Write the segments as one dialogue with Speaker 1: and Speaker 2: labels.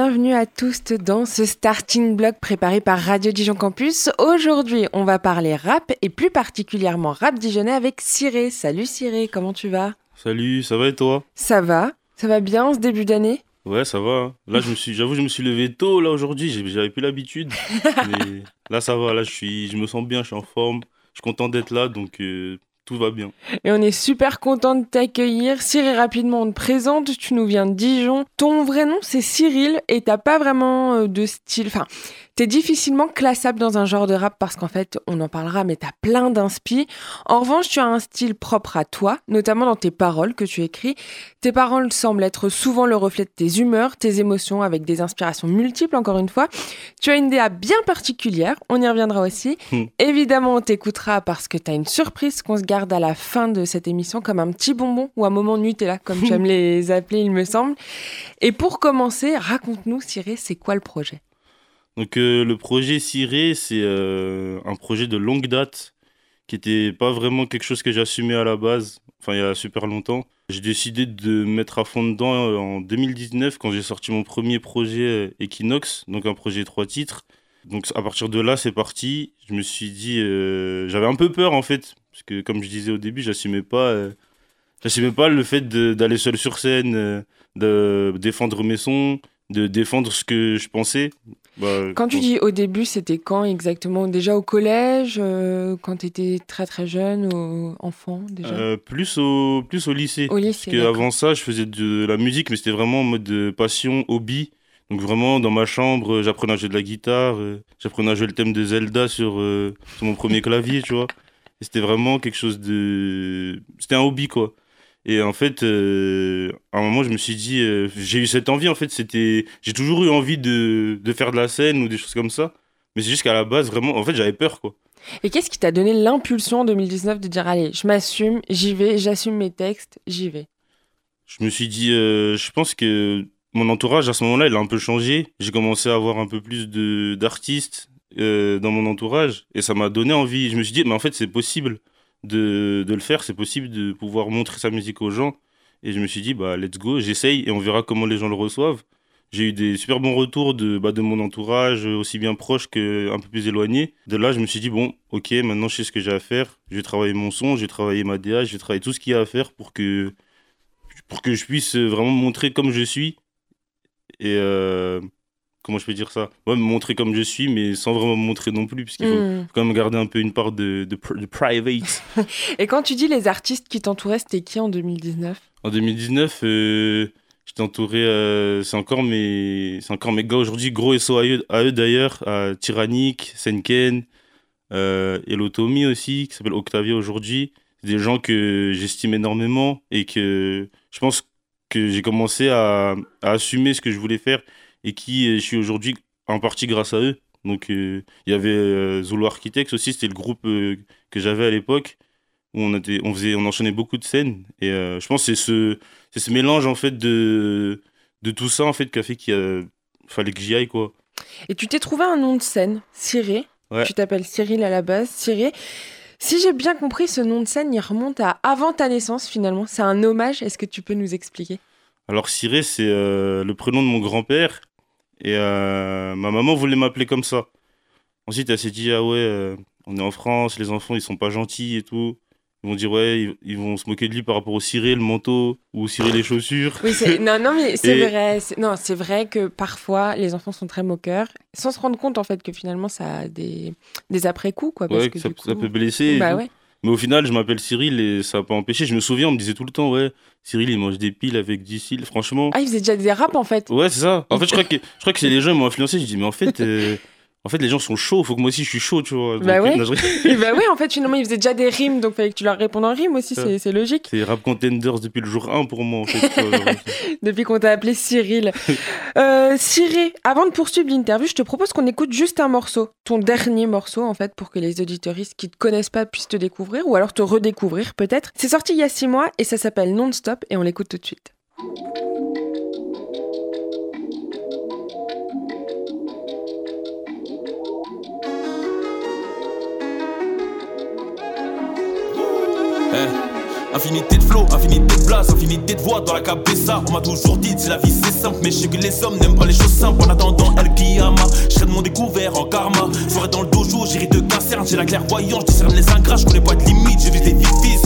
Speaker 1: bienvenue à tous dans ce starting block préparé par Radio Dijon Campus. Aujourd'hui, on va parler rap et plus particulièrement rap dijonnais avec Ciré. Salut Ciré, comment tu vas?
Speaker 2: Salut, ça va et toi?
Speaker 1: Ça va Ça va bien ce début d'année?
Speaker 2: Ouais, ça va. Là, je me suis, j'avoue, je me suis levé tôt là aujourd'hui. J'avais plus l'habitude. mais là, ça va. Là, je suis, je me sens bien. Je suis en forme. Je suis content d'être là. Donc, euh, tout va bien.
Speaker 1: Et on est super content de t'accueillir. Cyril, rapidement, on te présente. Tu nous viens de Dijon. Ton vrai nom, c'est Cyril et t'as pas vraiment euh, de style. Enfin, t'es difficilement classable dans un genre de rap parce qu'en fait, on en parlera, mais t'as plein d'inspi. En revanche, tu as un style propre à toi, notamment dans tes paroles que tu écris. Tes paroles semblent être souvent le reflet de tes humeurs, tes émotions, avec des inspirations multiples, encore une fois. Tu as une DA bien particulière, on y reviendra aussi. Hmm. Évidemment, on t'écoutera parce que t'as une surprise qu'on se garde à la fin de cette émission, comme un petit bonbon ou un moment Nutella, comme j'aime les appeler, il me semble. Et pour commencer, raconte-nous, Cyril, c'est quoi le projet?
Speaker 2: Donc euh, le projet Ciré, c'est euh, un projet de longue date qui n'était pas vraiment quelque chose que j'assumais à la base, enfin il y a super longtemps. J'ai décidé de mettre à fond dedans euh, en 2019 quand j'ai sorti mon premier projet Equinox, donc un projet trois titres. Donc à partir de là, c'est parti. Je me suis dit, j'avais un peu peur en fait, parce que comme je disais au début, j'assumais pas, j'assumais pas le fait d'aller seul sur scène, de défendre mes sons, de défendre ce que je pensais.
Speaker 1: Bah, quand tu dis au début, c'était quand exactement? Déjà au collège, euh, quand tu étais très très jeune, ou enfant déjà?
Speaker 2: Euh, plus, au, plus au lycée.
Speaker 1: Au lycée.
Speaker 2: Parce qu'avant ça, je faisais de la musique, mais c'était vraiment en mode passion, hobby. Donc vraiment, dans ma chambre, j'apprenais à jouer de la guitare, euh, j'apprenais à jouer le thème de Zelda sur, sur mon premier clavier, tu vois. Et c'était vraiment quelque chose de... C'était un hobby, quoi. Et en fait, euh, à un moment, je me suis dit, euh, j'ai eu cette envie, en fait, c'était, j'ai toujours eu envie de, de, faire de la scène ou des choses comme ça. Mais c'est juste qu'à la base, vraiment, en fait, j'avais peur, quoi.
Speaker 1: Et qu'est-ce qui t'a donné l'impulsion en 2019 de dire, allez, je m'assume, j'y vais, j'assume mes textes, j'y vais?
Speaker 2: Je me suis dit, euh, je pense que mon entourage, à ce moment-là, il a un peu changé. J'ai commencé à avoir un peu plus de, d'artistes dans mon entourage. Et ça m'a donné envie. Je me suis dit, mais en fait, c'est possible de, de le faire, c'est possible de pouvoir montrer sa musique aux gens. Et je me suis dit, bah, let's go, j'essaye et on verra comment les gens le reçoivent. J'ai eu des super bons retours de, bah, de mon entourage, aussi bien proche qu'un peu plus éloigné. De là, je me suis dit, bon, ok, maintenant je sais ce que j'ai à faire. Je vais travailler mon son, je vais travailler ma DA, je vais travailler tout ce qu'il y a à faire pour que, pour que je puisse vraiment me montrer comme je suis. Et, euh, comment je peux dire ça? Ouais, me montrer comme je suis mais sans vraiment me montrer non plus puisqu'il faut hmm. quand même garder un peu une part de, de, private.
Speaker 1: Et quand tu dis les artistes qui t'entouraient c'était qui en 2019
Speaker 2: en 2019 euh, j'étais entouré euh, c'est encore mes c'est encore mes gars aujourd'hui. Gros SO à eux, d'ailleurs à Tyrannique Senken euh, Elotomi aussi qui s'appelle Octavia aujourd'hui. C'est des gens que j'estime énormément et que je pense que j'ai commencé à, à assumer ce que je voulais faire et qui je suis aujourd'hui en partie grâce à eux. Donc euh, il y avait euh, Zulu Architects aussi, c'était le groupe euh, que j'avais à l'époque où on était, on faisait, on enchaînait beaucoup de scènes et je pense que c'est ce, c'est ce mélange en fait de de tout ça en fait qui a fait qu'il fallait que j'y aille quoi.
Speaker 1: Et tu t'es trouvé un nom de scène, Cyril. Tu t'appelles Cyril à la base, Cyril. Si j'ai bien compris, ce nom de scène, il remonte à avant ta naissance finalement. C'est un hommage. Est-ce que tu peux nous expliquer?
Speaker 2: Alors Cyril, c'est le prénom de mon grand-père et euh, ma maman voulait m'appeler comme ça. Ensuite, elle s'est dit, ah ouais, euh, on est en France, les enfants, ils sont pas gentils et tout. Ils vont dire, ouais, ils, vont se moquer de lui par rapport au ciré, le manteau, ou cirer les chaussures.
Speaker 1: Oui, non, non, mais c'est vrai. Non, c'est vrai que parfois, les enfants sont très moqueurs, sans se rendre compte, en fait, que finalement, ça a des, des après-coups, quoi.
Speaker 2: Parce que, ça, ça, peut blesser. Bah, ouais. Mais au final, je m'appelle Cyril et ça n'a pas empêché. Je me souviens, on me disait tout le temps, ouais, Cyril, il mange des piles avec du cils. Franchement.
Speaker 1: Ah, il faisait déjà des raps en fait.
Speaker 2: Ouais, c'est ça. En fait, je crois que, je crois que c'est les gens qui m'ont influencé. Je dis, mais en fait, euh, en fait, les gens sont chauds, faut que moi aussi je suis chaud, tu vois.
Speaker 1: Bah ouais.
Speaker 2: je-
Speaker 1: bah ouais, en fait, finalement, ils faisaient déjà des rimes, donc fallait que tu leur répondes en rime aussi, c'est c'est logique.
Speaker 2: C'est Rap Contenders depuis le jour 1 pour moi, en fait.
Speaker 1: Depuis qu'on t'a appelé Cyril. euh, Cyril, avant de poursuivre l'interview, je te propose qu'on écoute juste un morceau, ton dernier morceau, en fait, pour que les auditoristes qui te connaissent pas puissent te découvrir, ou alors te redécouvrir peut-être. C'est sorti il y a six mois et ça s'appelle Non-Stop et on l'écoute tout de suite.
Speaker 3: Eh, Infinité de flow, infinité de blaze, infinité de voix dans la cabessa. On m'a toujours dit, c'est la vie c'est simple, mais je sais que les hommes n'aiment pas les choses simples. En attendant El Kiyama, je serai de mon découvert en karma. Soirée dans le dojo, j'irai de caserne, j'ai la clairvoyance, je discerne les ingrats, je connais pas de limite, vu des victimes.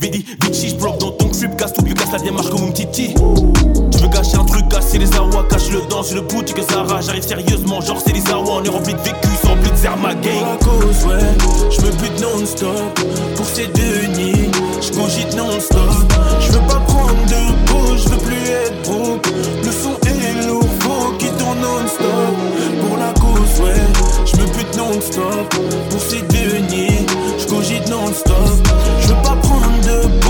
Speaker 3: Veni, Vedi, Vici, je bloque dans ton crib, casse tout, puis casse la démarche comme un petit Tu veux gâcher un truc, casser les awa, cache le dans, j'ai le boutique que Zara. J'arrive sérieusement, genre c'est les awa, on est rempli de vécu, c'est rempli de Zerma.
Speaker 4: Pour la cause, ouais, je me bute non-stop Pour ces deux nids, je cogite non-stop. Je veux pas prendre de pause, je veux plus être broke. Le son est lourd, faut qu'il tourne non-stop. Pour la cause, ouais, je me bute non-stop Pour ces deux nids, je cogite non-stop prendre de pause,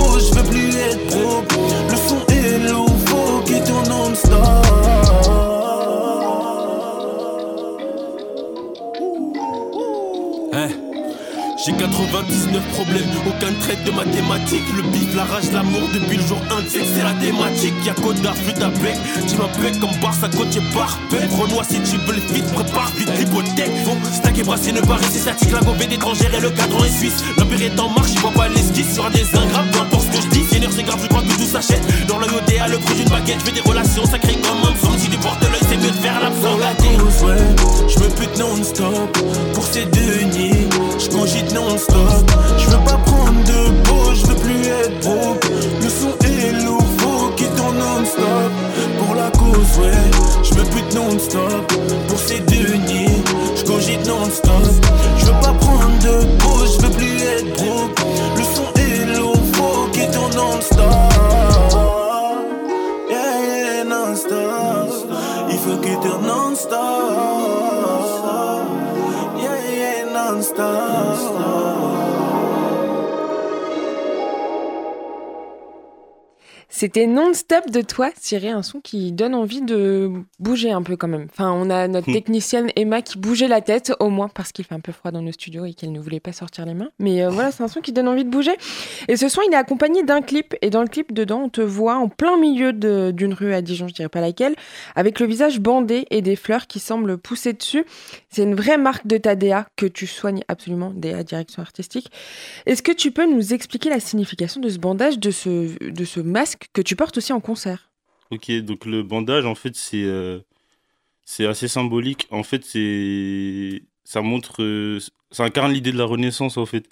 Speaker 3: j'ai 99 problèmes, aucun trait de mathématiques. Le bif, la rage, l'amour, depuis le jour 1, tu sais que c'est la thématique. Y'a Kodar, flûte à bec, tu m'appelles comme Barça, et parfait. Renoir, si tu veux le vite, prépare vite l'hypothèque. Faut stacker, brasser, ne pas rester statique. La gobe d'étranger et le cadran est suisse. L'empire est en marche, il voit pas l'esquisse. Sur des ingrats, peu importe ce que je dis. Seigneur, c'est grave, je crois que tout s'achète. Dans l'œil au DA, le prix d'une baguette, je des relations sacrées comme un psaume. Si tu portes l'œil, c'est mieux de faire l'absent.
Speaker 4: Pour la je me bute non-stop Pour ces deux nids, je cogite non-stop. Je veux pas prendre de pause, je veux plus être broke. Le son est qu'il tourne non-stop. Pour la cause, ouais, je me bute non-stop. Pour ces deux nids, je cogite non-stop. Je veux pas prendre de pause, je veux plus être broke
Speaker 1: C'était non-stop de toi, Cyril, un son qui donne envie de bouger un peu quand même. Enfin, on a notre technicienne Emma qui bougeait la tête, au moins parce qu'il fait un peu froid dans nos studios et qu'elle ne voulait pas sortir les mains. Mais euh, voilà, c'est un son qui donne envie de bouger. Et ce son, il est accompagné d'un clip. Et dans le clip, dedans, on te voit en plein milieu d'une rue à Dijon, je dirais pas laquelle, avec le visage bandé et des fleurs qui semblent pousser dessus. C'est une vraie marque de ta DA que tu soignes absolument, DA direction artistique. Est-ce que tu peux nous expliquer la signification de ce bandage, de ce, de ce masque que tu portes aussi en concert
Speaker 2: Ok, donc le bandage, en fait, c'est euh, c'est assez symbolique. En fait, c'est ça montre, euh, ça incarne l'idée de la Renaissance, en fait,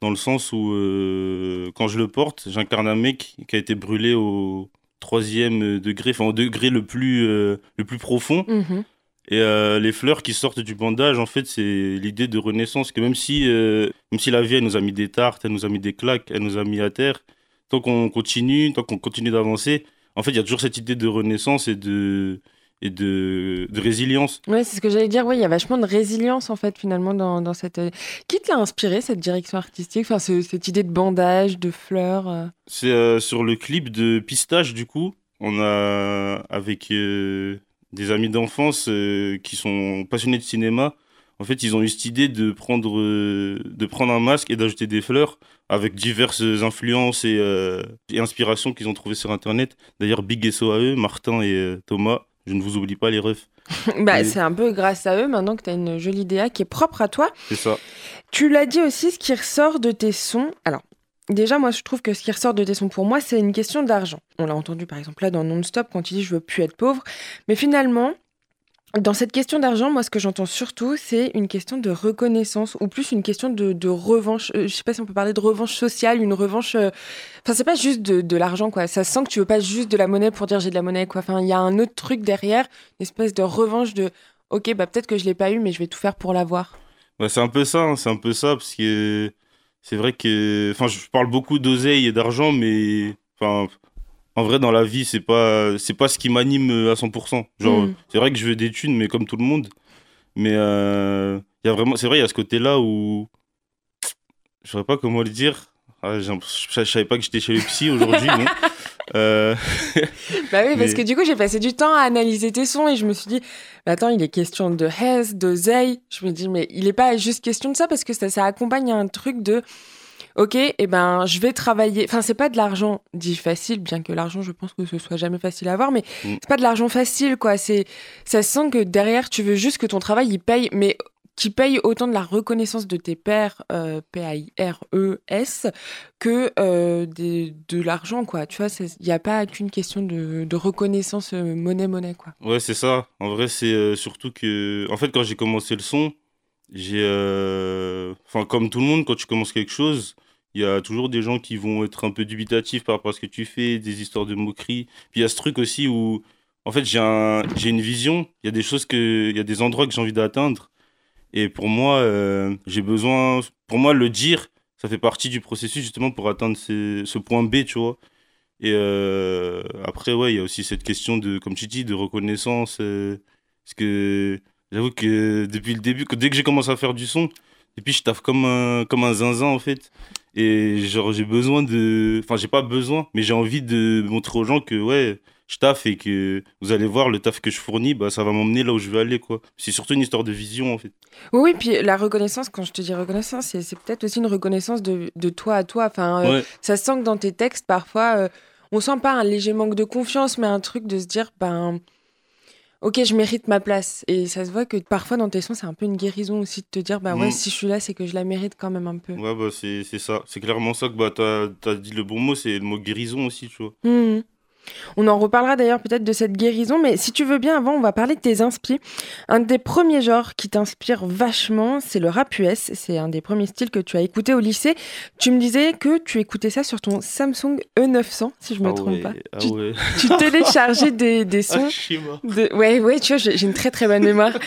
Speaker 2: dans le sens où euh, quand je le porte, j'incarne un mec qui a été brûlé au troisième degré, enfin au degré le plus le plus profond.
Speaker 1: Mhm.
Speaker 2: Et euh, les fleurs qui sortent du bandage, en fait, c'est l'idée de renaissance. Que même si, euh, même si la vie, elle nous a mis des tartes, elle nous a mis des claques, elle nous a mis à terre, tant qu'on continue, tant qu'on continue d'avancer, en fait, il y a toujours cette idée de renaissance et de, et de, de résilience.
Speaker 1: Ouais, c'est ce que j'allais dire. Oui, il y a vachement de résilience en fait finalement dans, dans cette. euh, Qui t'a inspiré cette direction artistique? Enfin, ce- cette idée de bandage, de fleurs. euh.
Speaker 2: C'est euh, sur le clip de Pistache, du coup, on a, avec euh, des amis d'enfance euh, qui sont passionnés de cinéma, en fait, ils ont eu cette idée de prendre, euh, de prendre un masque et d'ajouter des fleurs avec diverses influences et, euh, et inspirations qu'ils ont trouvées sur Internet. D'ailleurs, big SO à eux, Martin et euh, Thomas, je ne vous oublie pas les refs.
Speaker 1: bah, c'est un peu grâce à eux maintenant que tu as une jolie DA qui est propre à toi.
Speaker 2: C'est ça.
Speaker 1: Tu l'as dit aussi, ce qui ressort de tes sons. Alors, déjà, moi, je trouve que ce qui ressort de tes sons pour moi, c'est une question d'argent. On l'a entendu par exemple là dans Non-Stop quand il dit je veux plus être pauvre. Mais finalement, dans cette question d'argent, moi, ce que j'entends surtout, c'est une question de reconnaissance ou plus une question de, revanche. Euh, je sais pas si on peut parler de revanche sociale, une revanche. euh, Enfin, c'est pas juste de, l'argent, quoi. Ça sent que tu veux pas juste de la monnaie pour dire j'ai de la monnaie, quoi. Enfin, il y a un autre truc derrière, une espèce de revanche de. Ok, bah peut-être que je l'ai pas eu, mais je vais tout faire pour l'avoir.
Speaker 2: Ouais, c'est un peu ça, hein, c'est un peu ça, parce que c'est vrai que. Enfin, je parle beaucoup d'oseille et d'argent, mais. Enfin, en vrai, dans la vie, c'est pas, c'est pas ce qui m'anime euh, à 100%. Genre,
Speaker 1: Mm.
Speaker 2: c'est vrai que je veux des thunes, mais comme tout le monde. Mais euh, y a vraiment, c'est vrai, il y a ce côté-là où je saurais pas comment le dire. Ah, je, savais pas que j'étais chez le psy aujourd'hui. Euh,
Speaker 1: Bah oui, parce
Speaker 2: Mais-
Speaker 1: que du coup, j'ai passé du temps à analyser tes sons et je me suis dit, bah attends, il est question de Hez, de Zay. Je me dis, mais il est pas juste question de ça parce que ça, ça accompagne un truc de, ok, et ben, je vais travailler. Enfin, c'est pas de l'argent dit facile, bien que l'argent, je pense que ce soit jamais facile à avoir, mais
Speaker 2: Mm.
Speaker 1: c'est pas de l'argent facile, quoi. C'est, ça se sent que derrière, tu veux juste que ton travail, il paye, mais qui paye autant de la reconnaissance de tes pairs, euh, P-A-I-R-E-S, que euh, des- de l'argent, quoi. Tu vois, il n'y a pas qu'une question de, de reconnaissance euh, monnaie-monnaie, quoi.
Speaker 2: Ouais, c'est ça. En vrai, c'est euh, surtout que. En fait, quand j'ai commencé le son, j'ai. euh, Enfin, comme tout le monde, quand tu commences quelque chose, il y a toujours des gens qui vont être un peu dubitatifs par rapport à ce que tu fais, des histoires de moquerie. Puis il y a ce truc aussi où. En fait, j'ai un... une vision. Il y a des choses que. Il y a des endroits que j'ai envie d'atteindre. Et pour moi, euh, j'ai besoin. Pour moi, le dire, ça fait partie du processus justement pour atteindre ce point B, tu vois. Et euh, après, ouais, il y a aussi cette question de, comme tu dis, de reconnaissance. euh, parce que j'avoue que depuis le début, dès que j'ai commencé à faire du son, et puis je taffe comme un, comme un zinzin en fait. Et genre, j'ai besoin de. Enfin, j'ai pas besoin, mais j'ai envie de montrer aux gens que, ouais, je taffe et que vous allez voir le taf que je fournis, bah, ça va m'emmener là où je veux aller, quoi. C'est surtout une histoire de vision en fait.
Speaker 1: Oui, oui, puis la reconnaissance, quand je te dis reconnaissance, c'est c'est peut-être aussi une reconnaissance de, de toi à toi. Enfin, euh,
Speaker 2: Ouais,
Speaker 1: ça se sent que dans tes textes, parfois, euh, on sent pas un léger manque de confiance, mais un truc de se dire, ben, ok, je mérite ma place. Et ça se voit que parfois, dans tes sons, c'est un peu une guérison aussi de te dire, bah ouais,
Speaker 2: Mm.
Speaker 1: si je suis là, c'est que je la mérite quand même un peu.
Speaker 2: ouais, bah, c'est c'est ça. C'est clairement ça que bah, t'as as dit le bon mot, c'est le mot guérison aussi, tu vois.
Speaker 1: Mhm. On en reparlera d'ailleurs peut-être de cette guérison, mais si tu veux bien, avant, on va parler de tes inspi. Un des premiers genres qui t'inspire vachement, c'est le rap US. C'est un des premiers styles que tu as écouté au lycée. Tu me disais que tu écoutais ça sur ton Samsung E900, si je me
Speaker 2: ah
Speaker 1: trompe
Speaker 2: ouais,
Speaker 1: pas.
Speaker 2: Ah
Speaker 1: Tu-
Speaker 2: ouais.
Speaker 1: Tu téléchargeais des, des sons.
Speaker 2: Ah,
Speaker 1: de- Ouais, ouais, tu vois, j'ai une très très bonne mémoire.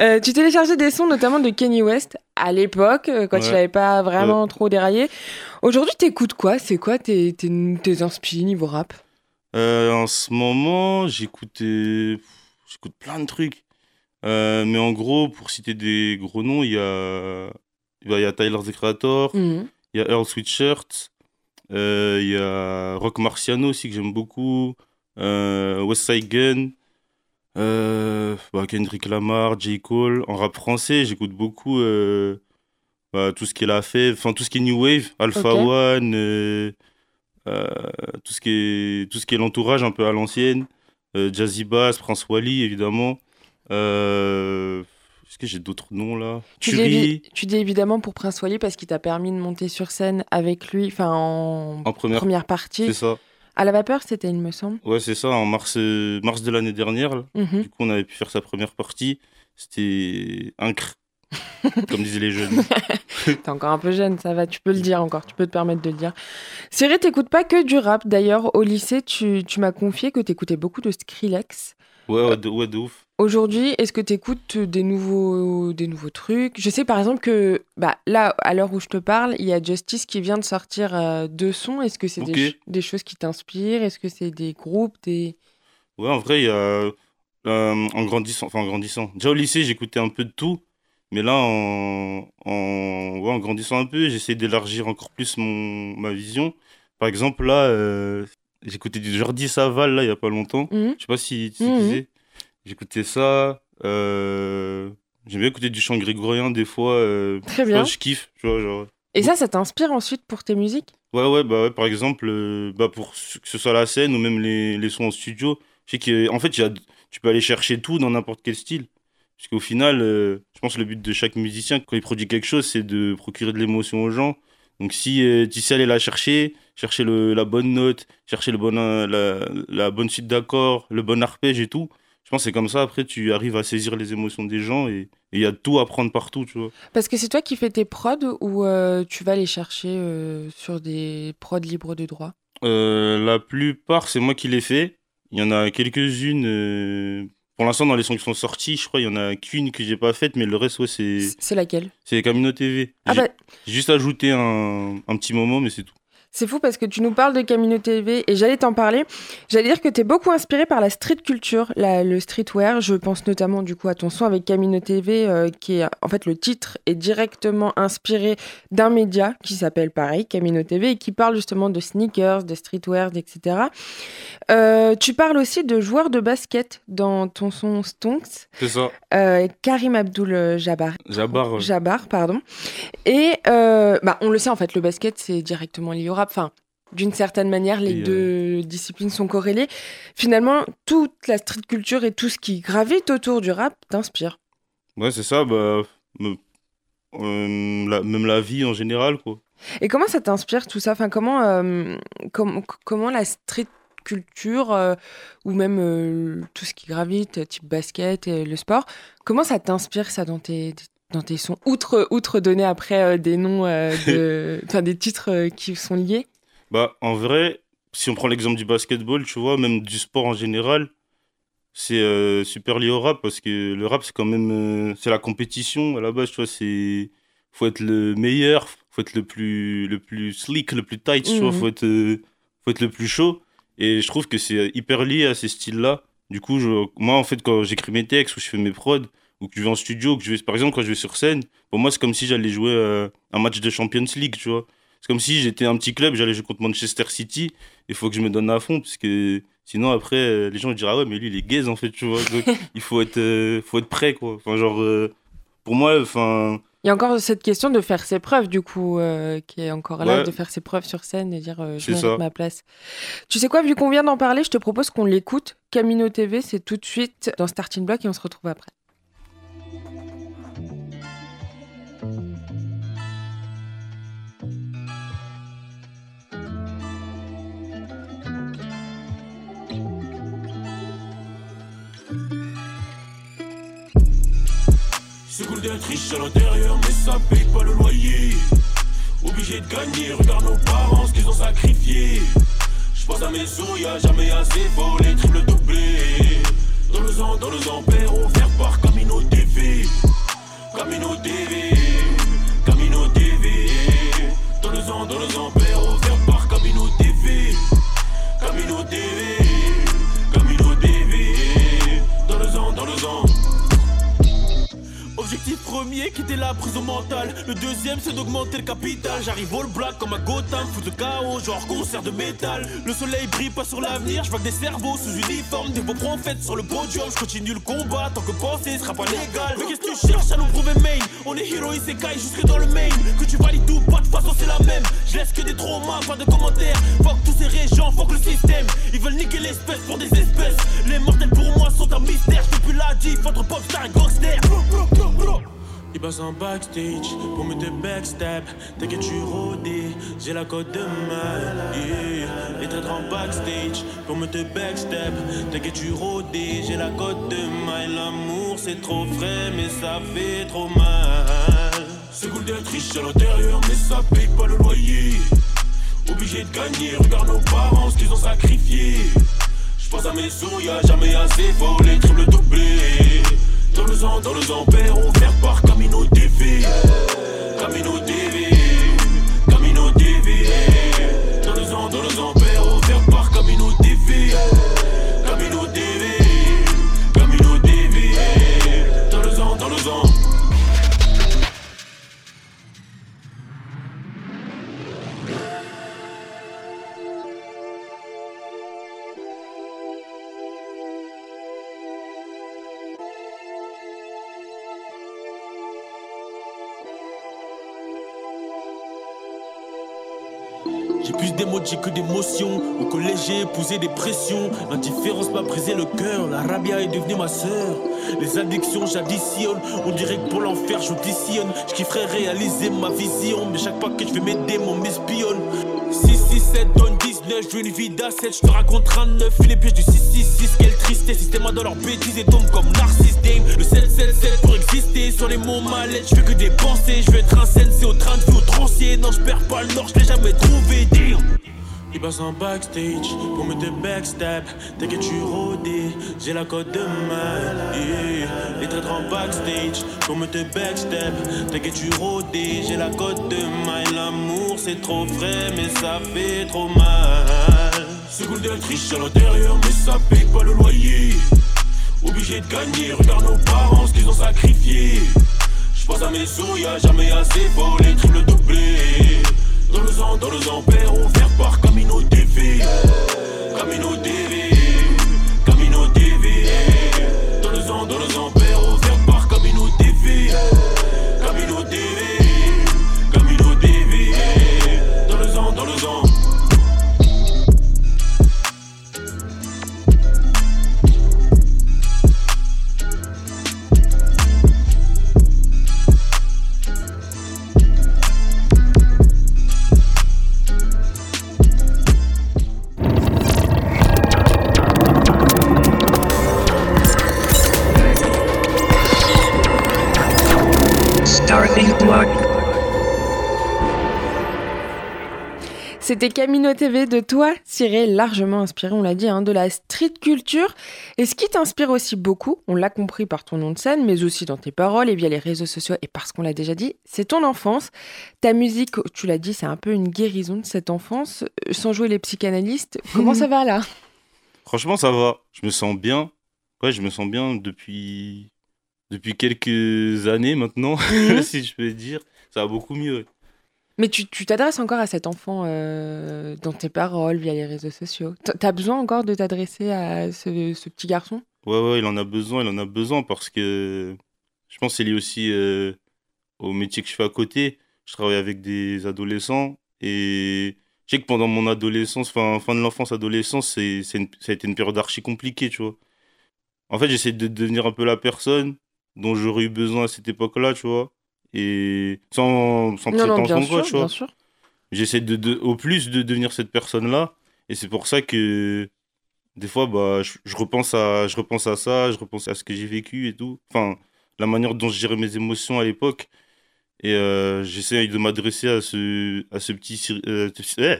Speaker 1: Euh, tu téléchargeais des sons notamment de Kanye West à l'époque, euh, quand il
Speaker 2: Ouais.
Speaker 1: n'avait pas vraiment trop déraillé. Aujourd'hui, t'écoutes quoi? C'est quoi tes, tes, tes niveau rap?
Speaker 2: Euh, en ce moment, j'écoute euh, j'écoute plein de trucs. Euh, mais en gros, pour citer des gros noms, il y a, bah, il y a Tyler the Creator,
Speaker 1: Mhm.
Speaker 2: il y a Earl Sweatshirt, euh, il y a Rock Marciano aussi que j'aime beaucoup, West Side Gun, bah, Kendrick Lamar, J. Cole. En rap français, j'écoute beaucoup bah, tout ce qu'il a fait, enfin tout ce qui est New Wave, Alpha. One, tout ce qui est tout ce qui est l'entourage un peu à l'ancienne, euh, Jazzy Bass, Prince Wally évidemment. Euh, Est-ce que j'ai d'autres noms là?
Speaker 1: Tu dis, tu dis évidemment pour Prince Wally parce qu'il t'a permis de monter sur scène avec lui, enfin en,
Speaker 2: en première,
Speaker 1: première
Speaker 2: c'est
Speaker 1: partie.
Speaker 2: ça.
Speaker 1: À la vapeur, c'était, il me semble.
Speaker 2: Ouais, c'est ça, en mars, euh, mars de l'année dernière. là.
Speaker 1: Mhm.
Speaker 2: Du coup, on avait pu faire sa première partie. C'était incre, comme disaient les jeunes.
Speaker 1: T'es encore un peu jeune, ça va, tu peux le dire encore, tu peux te permettre de le dire. Cyril, t'écoutes pas que du rap. D'ailleurs, au lycée, tu, tu m'as confié que t'écoutais beaucoup de Skrillex.
Speaker 2: Ouais, ouais, de, ouais, de ouf.
Speaker 1: Aujourd'hui, est-ce que t'écoutes des nouveaux, des nouveaux trucs? Je sais par exemple que bah, là, à l'heure où je te parle, il y a Justice qui vient de sortir euh, deux sons. Est-ce que c'est des, choses qui t'inspirent? Est-ce que c'est des groupes des...
Speaker 2: Ouais, en vrai, il y a. euh, en grandissant, enfin en grandissant. Déjà au lycée, j'écoutais un peu de tout. Mais là, en, en, ouais, en grandissant un peu, j'essaie d'élargir encore plus mon, ma vision. Par exemple, là, euh, j'écoutais du Jordi Saval, là, il y a pas longtemps.
Speaker 1: Mhm.
Speaker 2: Je sais pas si tu sais qui c'est. J'écoutais ça. Euh... J'aime bien écouter du chant grégorien des fois. euh,
Speaker 1: Très
Speaker 2: vois,
Speaker 1: bien.
Speaker 2: je kiffe, tu vois, genre.
Speaker 1: Et ça, ça t'inspire ensuite pour tes musiques?
Speaker 2: Ouais, ouais, bah ouais, par exemple, euh, bah pour que ce soit la scène ou même les, les sons en studio, je sais qu'en fait, tu peux aller chercher tout dans n'importe quel style. Parce qu'au final, euh, je pense que le but de chaque musicien, quand il produit quelque chose, c'est de procurer de l'émotion aux gens. Donc si euh, tu sais aller la chercher, chercher le, la bonne note, chercher le bon, euh, la, la bonne suite d'accords, le bon arpège et tout, je pense que c'est comme ça, après, tu arrives à saisir les émotions des gens et il y a tout à prendre partout, tu vois.
Speaker 1: Parce que c'est toi qui fais tes prods ou euh, tu vas les chercher sur des prods libres de droit?
Speaker 2: La plupart, c'est moi qui les fais. Il y en a quelques-unes. Pour l'instant, dans les sons qui sont sortis, je crois il y en a qu'une que j'ai pas faite, mais le reste, ouais, c'est
Speaker 1: C'est laquelle?
Speaker 2: C'est Camino TV.
Speaker 1: Ah
Speaker 2: J'ai
Speaker 1: bah,
Speaker 2: j'ai juste ajouté un, un petit moment, mais c'est tout.
Speaker 1: C'est fou parce que tu nous parles de Camino TV et j'allais t'en parler. J'allais dire que tu es beaucoup inspiré par la street culture, le streetwear. Je pense notamment du coup à ton son avec Camino TV, euh, qui est en fait le titre est directement inspiré d'un média qui s'appelle pareil, Camino TV, et qui parle justement de sneakers, de streetwear, etc. Euh, tu parles aussi de joueurs de basket dans ton son Stonks.
Speaker 2: C'est ça.
Speaker 1: Euh, Karim Abdul Jabbar.
Speaker 2: Jabbar.
Speaker 1: Jabbar, pardon. Et bah, on le sait en fait, le basket c'est directement lié au rap. Enfin, d'une certaine manière, les deux disciplines sont corrélées. Finalement, toute la street culture et tout ce qui gravite autour du rap t'inspire.
Speaker 2: Ouais, c'est ça. Bah, euh, même la vie en général, quoi.
Speaker 1: Et comment ça t'inspire tout ça? Enfin, comment, euh, comment la street culture euh, ou même tout ce qui gravite, type basket et le sport, comment ça t'inspire ça dans tes, dans tes sons, outre, outre donner après des noms, de, des titres qui sont liés
Speaker 2: bah, en vrai, si on prend l'exemple du basketball, tu vois, même du sport en général, c'est euh, super lié au rap parce que le rap, c'est quand même. Euh, c'est la compétition à la base, tu vois, c'est. Faut être le meilleur, faut être le plus, le plus slick, le plus tight, tu vois, mhm. faut être, euh, faut être le plus chaud. Et je trouve que c'est hyper lié à ces styles-là. Du coup, je, moi, en fait, quand j'écris mes textes ou je fais mes prods, ou que je vais en studio, que je vais, par exemple, quand je vais sur scène, pour moi, c'est comme si j'allais jouer un match de Champions League, tu vois. C'est comme si j'étais un petit club, j'allais jouer contre Manchester City. Il faut que je me donne à fond, parce que sinon, après, euh, les gens ils diraient, ah ouais, mais lui, il est gaze, en fait, tu vois. Donc, il faut être, euh, faut être prêt, quoi. Enfin, genre, euh, pour moi, enfin.
Speaker 1: Il y a encore cette question de faire ses preuves, du coup, qui est encore là, de faire ses preuves sur scène et dire je mérite ma place. Tu sais quoi, vu qu'on vient d'en parler, je te propose qu'on l'écoute. Camino TV, c'est tout de suite dans Starting Block et on se retrouve après.
Speaker 3: D'être riche à l'intérieur, mais ça paye pas le loyer. Obligé de gagner, regarde nos parents, ce qu'ils ont sacrifié. Je pense à mes sous, y'a jamais assez, faut les triples doublés. Dans le ans, dans le ampères, offert par Camino TV. Camino TV, Camino TV. Dans le ans, dans le ampères, offert par Camino TV. Camino TV, Objectif premier, quitter la prison mentale. Le deuxième, c'est d'augmenter le capital. J'arrive all black comme à Gotham, fout de chaos, genre concert de métal. Le soleil brille pas sur l'avenir, je des cerveaux sous uniforme, des beaux prophètes sur le podium. Je continue le combat tant que penser sera pas légal. Mais qu'est-ce que tu cherches à nous prouver main? On est hero isekai jusque dans le main. Que tu valides tout, pas de façon c'est la même. Je laisse que des traumas, pas de commentaires. Fuck tous ces régions, fuck le système. Ils veulent niquer l'espèce pour des espèces. Les mortels pour moi sont un mystère. Je plus la diff entre popstar et gangster. Il passe en backstage pour me te backstab. T'inquiète, tu rodé, j'ai la cote de mal. Yeah. Les en backstage pour me te backstab. T'inquiète, tu rodé, j'ai la cote de mal. L'amour c'est trop frais, mais ça fait trop mal. C'est cool d'être riche à l'intérieur, mais ça paye pas le loyer. Obligé de gagner, regarde nos parents, ce qu'ils ont sacrifié. J'pense à mes sous, y'a jamais assez, faut les triples. Dans le sang, dans le sang, père pressions. L'indifférence m'a brisé le cœur. La rabia est devenue ma sœur. Les addictions, j'additionne. On dirait que pour l'enfer, j'auditionne. Je kifferais réaliser ma vision. Mais chaque fois que je fais mes démons, m'espionne. 6, 6, 7, donne 19. Je veux une vie d'asset. Je te raconte 39. Les pièges du 666. Quelle tristesse. Système dans leurs bêtises et tombe comme Narcisse Dame. Le 777 pour exister. Sur les mots mallettes, je fais que des pensées. Je veux être un scène, c'est au train de vie au trancier. Non, je perds pas le nord, je l'ai jamais trouvé.
Speaker 4: Il passe en backstage pour me te backstab. T'inquiète, tu rodé, j'ai la cote de mal. Yeah. Les traîtres en backstage pour me te backstab. T'inquiète, tu rodé, j'ai la cote de mal. L'amour c'est trop frais, mais ça fait trop mal. C'est cool de la triche à l'intérieur, mais ça paye pas le loyer. Obligé de gagner, regarde nos parents, ce qu'ils ont sacrifié. J'pense à mes sous, y'a jamais assez pour les triples doublés. Dans le sang, dans le sang, père, offert par Camino TV. Camino TV.
Speaker 1: C'était Camino TV de toi, Cyril, largement inspiré, on l'a dit, hein, de la street culture. Et ce qui t'inspire aussi beaucoup, on l'a compris par ton nom de scène, mais aussi dans tes paroles et via les réseaux sociaux, et parce qu'on l'a déjà dit, c'est ton enfance. Ta musique, tu l'as dit, c'est un peu une guérison de cette enfance. Euh, Sans jouer les psychanalystes, comment ça va là?
Speaker 2: Franchement, ça va. Je me sens bien. Ouais, je me sens bien depuis, depuis quelques années maintenant,
Speaker 1: Mhm.
Speaker 2: si je peux dire. Ça va beaucoup mieux.
Speaker 1: Mais tu t'adresses encore à cet enfant euh, dans tes paroles, via les réseaux sociaux. T'as besoin encore de t'adresser à ce, petit garçon?
Speaker 2: Ouais, ouais, il en a besoin, il en a besoin parce que je pense que c'est lié aussi euh, au métier que je fais à côté. Je travaille avec des adolescents et je sais que pendant mon adolescence, fin, fin de l'enfance, adolescence, c'est, ça a été une période archi compliquée, tu vois. En fait, j'essaie de devenir un peu la personne dont j'aurais eu besoin à cette époque-là, tu vois. Et sans, sans
Speaker 1: Non, non, bien
Speaker 2: prétention, quoi,
Speaker 1: sûr,
Speaker 2: tu vois. J'essaie de, de- au plus de devenir cette personne-là. Et c'est pour ça que des fois, bah, je, je repense à, je repense à ça, je repense à ce que j'ai vécu et tout. Enfin, la manière dont je gérais mes émotions à l'époque. Et euh, j'essaie de m'adresser à ce, à ce petit. Euh, eh,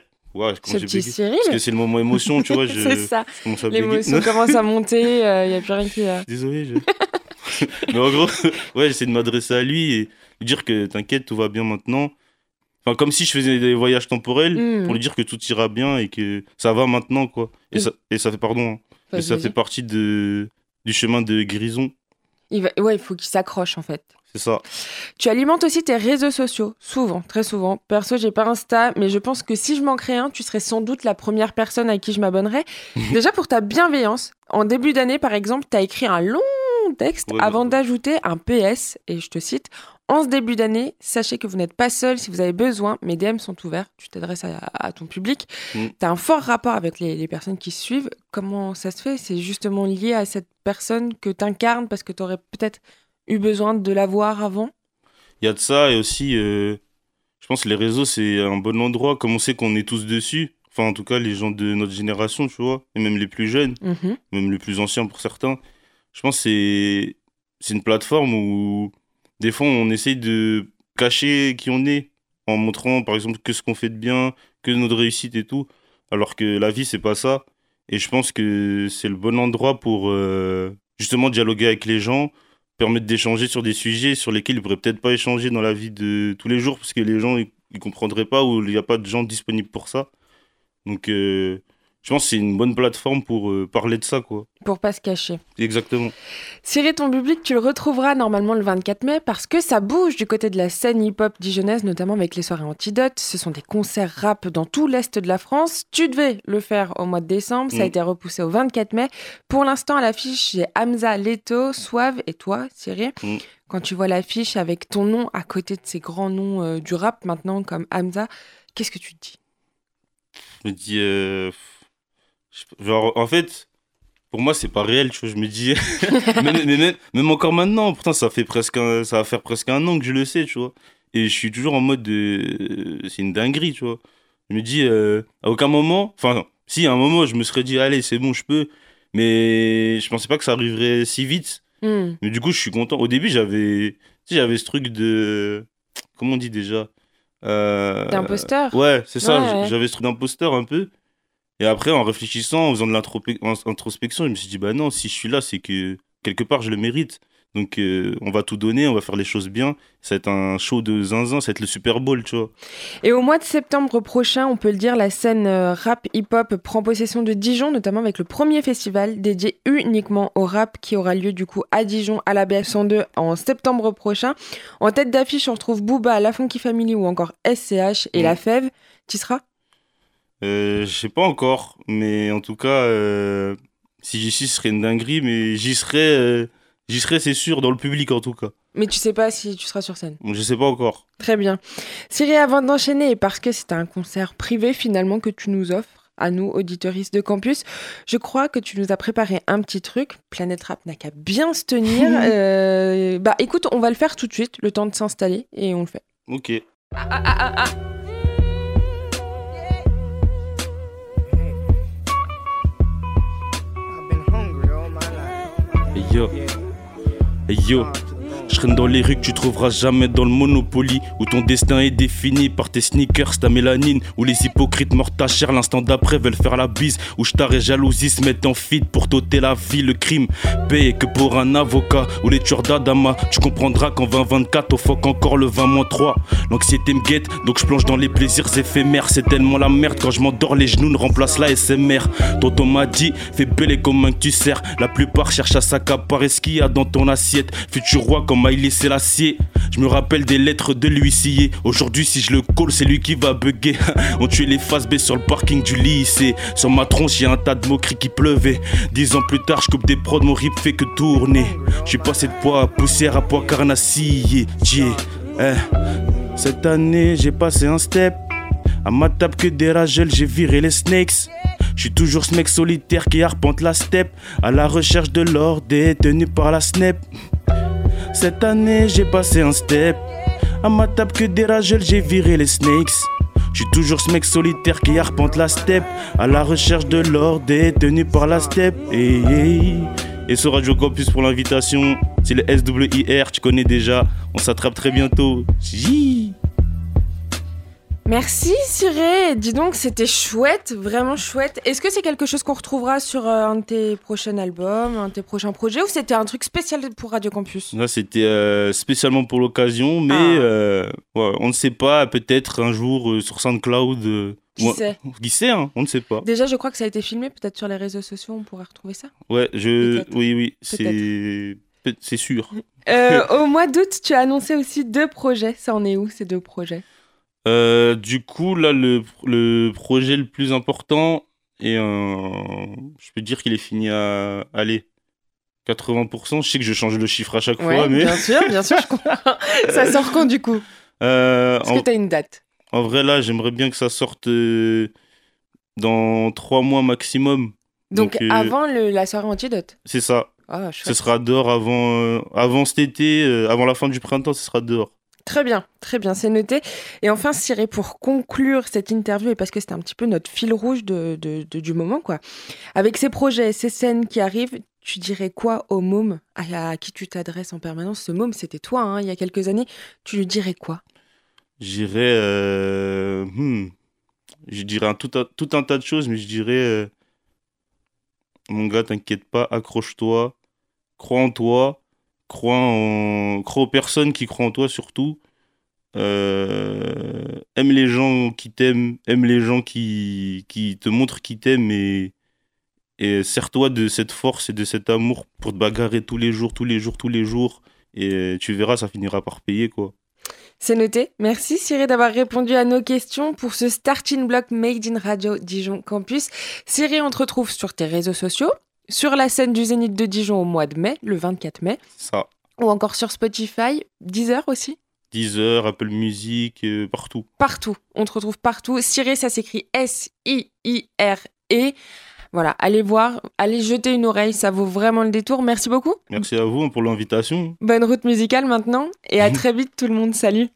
Speaker 1: Ce petit Cyril,
Speaker 2: Parce que c'est le moment émotion, tu vois.
Speaker 1: C'est ça. L'émotion commence à monter, il n'y a plus rien qui va.
Speaker 2: Désolé. Je... Mais en gros, ouais, j'essaie de m'adresser à lui et lui dire que t'inquiète, tout va bien maintenant. Enfin, comme si je faisais des voyages temporels
Speaker 1: Mm.
Speaker 2: pour lui dire que tout ira bien et que ça va maintenant, quoi. Et,
Speaker 1: Mm.
Speaker 2: ça, et ça fait, pardon, hein, et ça fait partie de, du chemin de guérison.
Speaker 1: Il va... Ouais, il faut qu'il s'accroche en fait.
Speaker 2: C'est ça.
Speaker 1: Tu alimentes aussi tes réseaux sociaux, souvent, très souvent. Perso, j'ai pas Insta, mais je pense que si je m'en crée un, tu serais sans doute la première personne à qui je m'abonnerais. Déjà pour ta bienveillance. En début d'année, par exemple, tu as écrit un long texte avant d'ajouter un PS, et je te cite En ce début d'année, sachez que vous n'êtes pas seul si vous avez besoin. Mes DM sont ouverts. Tu t'adresses à, à ton public.
Speaker 2: Mm.
Speaker 1: Tu as un fort rapport avec les, les personnes qui suivent. Comment ça se fait? C'est justement lié à cette personne que tu incarnes parce que tu aurais peut-être eu besoin de la voir avant?
Speaker 2: Il y a de ça et aussi, euh, je pense que les réseaux, c'est un bon endroit, comme on sait qu'on est tous dessus. Enfin, en tout cas, les gens de notre génération, tu vois, et même les plus jeunes.
Speaker 1: Mhm.
Speaker 2: même les plus anciens pour certains. Je pense que c'est c'est une plateforme où des fois on essaye de cacher qui on est en montrant par exemple que ce qu'on fait de bien, que notre réussite et tout, alors que la vie c'est pas ça. Et je pense que c'est le bon endroit pour euh, justement dialoguer avec les gens, permettre d'échanger sur des sujets sur lesquels ils pourraient peut-être pas échanger dans la vie de tous les jours parce que les gens ils, comprendraient pas ou il n'y a pas de gens disponibles pour ça. Donc euh, je pense que c'est une bonne plateforme pour euh, parler de ça quoi.
Speaker 1: Pour pas se cacher.
Speaker 2: Exactement.
Speaker 1: Cyril, ton public, tu le retrouveras normalement le 24 mai parce que ça bouge du côté de la scène hip-hop dijonnaise, notamment avec les soirées Antidote. Ce sont des concerts rap dans tout l'est de la France. Tu devais le faire au mois de décembre, ça a
Speaker 2: Mm.
Speaker 1: été repoussé au 24 mai. Pour l'instant, à l'affiche, j'ai Hamza, Leto, Suave et toi, Cyril.
Speaker 2: Mm.
Speaker 1: Quand tu vois l'affiche avec ton nom à côté de ces grands noms euh, du rap maintenant, comme Hamza, qu'est-ce que tu te dis?
Speaker 2: Je me dis, euh, genre, en fait, pour moi, c'est pas réel, tu vois. Je me dis, même, mais même, même encore maintenant, pourtant, ça fait presque, un- ça va faire presque un an que je le sais, tu vois. Et je suis toujours en mode de, c'est une dinguerie, tu vois. Je me dis, euh, à aucun moment, enfin, si, à un moment, je me serais dit, allez, c'est bon, je peux. Mais je pensais pas que ça arriverait si vite.
Speaker 1: Hmm.
Speaker 2: Mais du coup, je suis content. Au début, j'avais, tu sais, j'avais ce truc de, comment on dit déjà? Euh,
Speaker 1: T'es imposteur
Speaker 2: Ouais, c'est ça.
Speaker 1: Ouais.
Speaker 2: J'avais ce truc d'imposteur un peu. Et après, en réfléchissant, en faisant de l'introspection, je me suis dit, bah non, si je suis là, c'est que quelque part, je le mérite. Donc, euh, on va tout donner, on va faire les choses bien. Ça va être un show de zinzin, ça va être le Super Bowl, tu vois.
Speaker 1: Et au mois de septembre prochain, on peut le dire, la scène euh, rap hip-hop prend possession de Dijon, notamment avec le premier festival dédié uniquement au rap qui aura lieu du coup à Dijon, à la BF 102 en septembre prochain. En tête d'affiche, on retrouve Booba, La Funky Family ou encore SCH et La Fève. Tu seras
Speaker 2: Je sais pas encore, mais en tout cas, euh, si j'y suis, ce serait une dinguerie, mais j'y serai. J'y serai, c'est sûr, dans le public en tout cas.
Speaker 1: Mais tu sais pas si tu seras sur scène
Speaker 2: Je sais pas encore.
Speaker 1: Très bien. Cyril, avant d'enchaîner, et parce que c'est un concert privé finalement que tu nous offres, à nous, auditeuristes de campus, je crois que tu nous as préparé un petit truc. Planète Rap n'a qu'à bien se tenir. Euh, bah écoute, on va le faire tout de suite, le temps de s'installer, et on le fait.
Speaker 2: Ok.
Speaker 1: Ah, ah, ah,
Speaker 2: Yo. Yo. Je traîne dans les rues que tu trouveras jamais dans le Monopoly Où ton destin est défini par tes sneakers, ta mélanine Où les hypocrites morts ta chair. L'instant d'après veulent faire la bise Où je et jalousie se mettent en fit pour t'ôter la vie. Le crime paye que pour un avocat Où les tueurs d'Adama. Tu comprendras qu'en 2024 au fuck encore le 20-3 L'anxiété me guette donc je plonge dans les plaisirs éphémères. C'est tellement la merde quand je m'endors les genoux ne remplacent la SMR Tonton m'a dit fais belle comme un que tu sers. La plupart cherchent à s'accaparer ce qu'il y a dans ton assiette. Futur roi comme c'est l'acier. Je me rappelle des lettres de l'huissier. Aujourd'hui, si je le colle, c'est lui qui va bugger. On tuait les faces B sur le parking du lycée. Sur ma tronche, y'a un tas de moqueries qui pleuvaient. Dix ans plus tard, je coupe des prods, mon rip fait que tourner. Je suis passé de poids à poussière à poids carnassier. Eh. Cette année, j'ai passé un step. À ma table que des ragels, j'ai viré les snakes. Je suis toujours ce mec solitaire qui arpente la steppe à la recherche de l'or détenu par la snap. Cette année, j'ai passé un step. À ma table que des ragels, j'ai viré les snakes. Je suis toujours ce mec solitaire qui arpente la steppe à la recherche de l'or détenu par la steppe. Et, et sur Radio Campus pour l'invitation. C'est le SWIR, tu connais déjà. On s'attrape très bientôt.
Speaker 1: Merci Cyré, dis donc c'était chouette, vraiment chouette. Est-ce que c'est quelque chose qu'on retrouvera sur euh, un de tes prochains albums, un de tes prochains projets ou c'était un truc spécial pour Radio Campus?
Speaker 2: Là c'était euh, spécialement pour l'occasion, mais ah. euh, on ne sait pas, peut-être un jour sur SoundCloud.
Speaker 1: qui sait?
Speaker 2: Qui sait, hein, on ne sait pas.
Speaker 1: Déjà, je crois que ça a été filmé, peut-être sur les réseaux sociaux, on pourrait retrouver ça.
Speaker 2: Ouais, je, oui, oui, c'est, c'est sûr.
Speaker 1: au mois d'août, tu as annoncé aussi deux projets. Ça en est où ces deux projets?
Speaker 2: Euh, du coup, là, le, le, projet le plus important, et euh, je peux dire qu'il est fini à aller 80%. Je sais que je change le chiffre à chaque fois, mais.
Speaker 1: Bien sûr, bien sûr, je comprends. ça sort quand du coup? Euh, Est-ce que tu as une date?
Speaker 2: En vrai, là, j'aimerais bien que ça sorte dans trois mois maximum.
Speaker 1: Donc, avant le, la soirée antidote?
Speaker 2: C'est ça. Ah, ce sera dehors avant, avant cet été, avant la fin du printemps, ce sera dehors.
Speaker 1: Très bien, très bien, c'est noté. Et enfin, Cyril, pour conclure cette interview, et parce que c'était un petit peu notre fil rouge de, du moment, quoi. Avec ces projets, ces scènes qui arrivent, tu dirais quoi au môme? À, qui tu t'adresses en permanence? Ce môme, c'était toi, hein, il y a quelques années. Tu lui dirais quoi?
Speaker 2: J'irais. Euh, hmm, je dirais tout, un, tout, un, tas de choses, mais je dirais. Euh, mon gars, t'inquiète pas, accroche-toi, crois en toi crois, en... crois aux personnes qui croient en toi surtout. Euh, aime les gens qui t'aiment, aime les gens qui, qui te montrent qu'ils t'aiment et, et sers-toi de cette force et de cet amour pour te bagarrer tous les jours, tous les jours, tous les jours. Et tu verras, ça finira par payer quoi.
Speaker 1: C'est noté. Merci Cyril d'avoir répondu à nos questions pour ce starting block Made in Radio Dijon Campus. Cyril, on te retrouve sur tes réseaux sociaux, sur la scène du Zénith de Dijon au mois de mai, le 24 mai.
Speaker 2: Ça.
Speaker 1: Ou encore sur Spotify, Deezer aussi
Speaker 2: Deezer, Apple Music, euh, partout.
Speaker 1: Partout. On te retrouve partout. Siré, ça s'écrit S-I-I-R-E. Voilà, allez voir, allez jeter une oreille, ça vaut vraiment le détour. Merci beaucoup.
Speaker 2: Merci à vous pour l'invitation.
Speaker 1: Bonne route musicale maintenant et à très vite tout le monde. Salut.